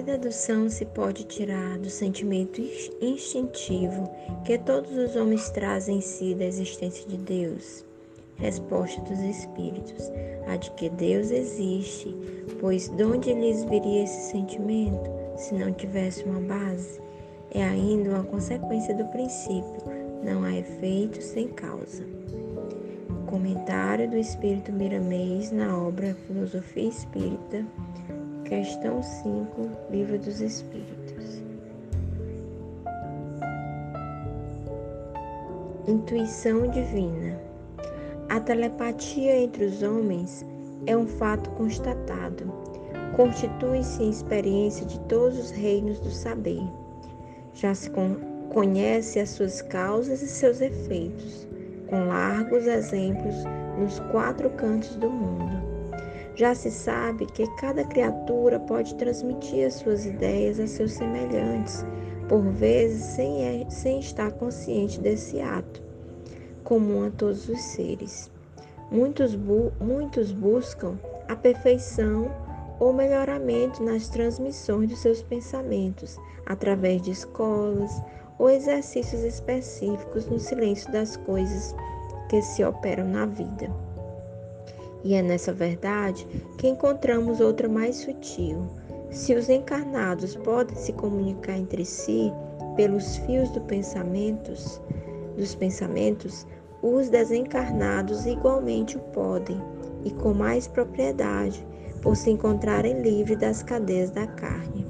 dedução se pode tirar do sentimento instintivo que todos os homens trazem em si da existência de Deus? Resposta dos Espíritos: a de que Deus existe, pois de onde lhes viria esse sentimento se não tivesse uma base? É ainda uma consequência do princípio, não há efeito sem causa. Comentário do Espírito Miramês na obra Filosofia Espírita, questão 5, Livro dos Espíritos. Intuição divina. A telepatia entre os homens é um fato constatado. Constitui-se em experiência de todos os reinos do saber. Já se conhece as suas causas e seus efeitos, com largos exemplos nos quatro cantos do mundo. Já se sabe que cada criatura pode transmitir as suas ideias a seus semelhantes, por vezes sem, sem estar consciente desse ato comum a todos os seres. Muitos, bu muitos buscam a perfeição ou melhoramento nas transmissões dos seus pensamentos, através de escolas ou exercícios específicos no silêncio das coisas que se operam na vida. E é nessa verdade que encontramos outra mais sutil. Se os encarnados podem se comunicar entre si pelos fios do pensamentos, dos pensamentos, os desencarnados igualmente o podem, e com mais propriedade, por se encontrarem livres das cadeias da carne.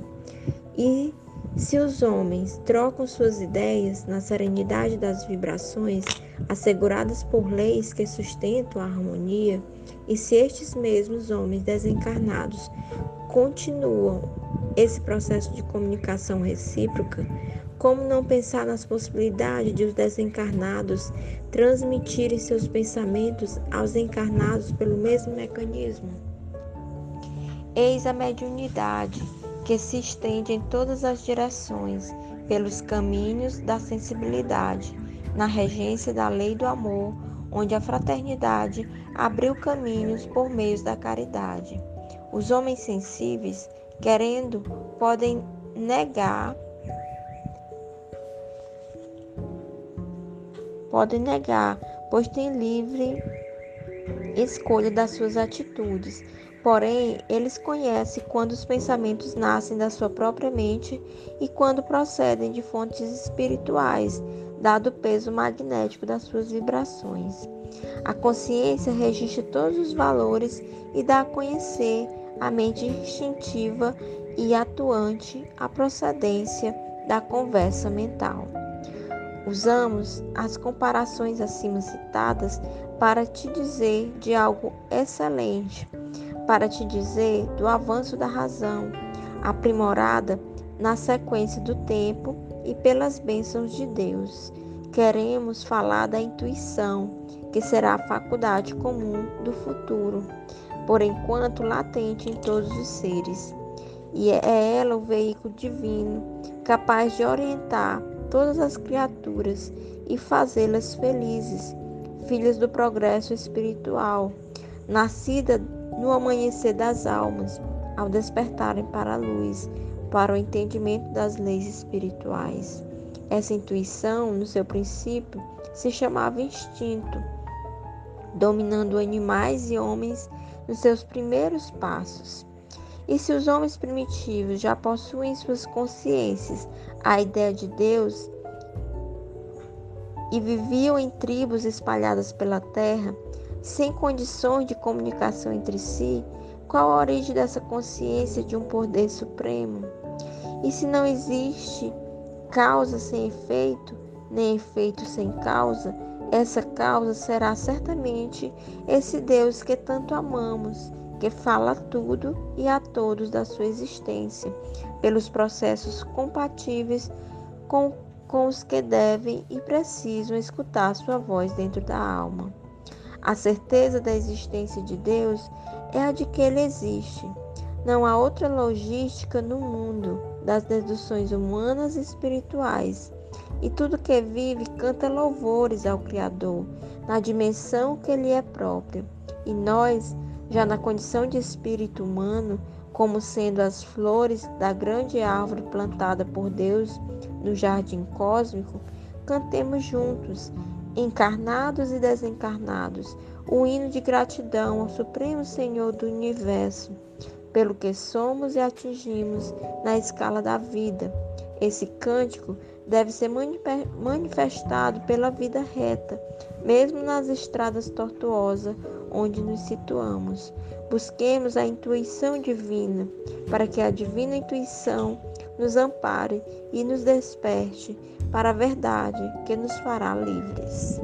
E se os homens trocam suas ideias na serenidade das vibrações asseguradas por leis que sustentam a harmonia, e se estes mesmos homens desencarnados continuam esse processo de comunicação recíproca, como não pensar nas possibilidades de os desencarnados transmitirem seus pensamentos aos encarnados pelo mesmo mecanismo? Eis a mediunidade que se estende em todas as direções, pelos caminhos da sensibilidade, na regência da lei do amor, onde a fraternidade abriu caminhos por meios da caridade. Os homens sensíveis, querendo, podem negar podem negar, pois têm livre escolha das suas atitudes. Porém, eles conhecem quando os pensamentos nascem da sua própria mente e quando procedem de fontes espirituais, dado o peso magnético das suas vibrações. A consciência registra todos os valores e dá a conhecer a mente instintiva e atuante a procedência da conversa mental. Usamos as comparações acima citadas para te dizer de algo excelente, para te dizer do avanço da razão, aprimorada na sequência do tempo e pelas bênçãos de Deus. Queremos falar da intuição, que será a faculdade comum do futuro, por enquanto latente em todos os seres. E é ela o veículo divino, capaz de orientar todas as criaturas e fazê-las felizes, filhas do progresso espiritual, nascida no amanhecer das almas, ao despertarem para a luz, para o entendimento das leis espirituais. Essa intuição, no seu princípio, se chamava instinto, dominando animais e homens nos seus primeiros passos. E se os homens primitivos já possuem suas consciências a ideia de Deus e viviam em tribos espalhadas pela terra, sem condições de comunicação entre si, qual a origem dessa consciência de um poder supremo? E se não existe causa sem efeito, nem efeito sem causa, essa causa será certamente esse Deus que tanto amamos, que fala tudo e a todos da sua existência, pelos processos compatíveis com, com os que devem e precisam escutar sua voz dentro da alma. A certeza da existência de Deus é a de que Ele existe. Não há outra logística no mundo das deduções humanas e espirituais. E tudo que vive canta louvores ao Criador, na dimensão que lhe é própria. E nós, já na condição de espírito humano, como sendo as flores da grande árvore plantada por Deus no jardim cósmico, cantemos juntos, encarnados e desencarnados, o hino de gratidão ao Supremo Senhor do Universo, pelo que somos e atingimos na escala da vida. Esse cântico deve ser manifestado pela vida reta, mesmo nas estradas tortuosas onde nos situamos. Busquemos a intuição divina, para que a divina intuição nos ampare e nos desperte para a verdade que nos fará livres.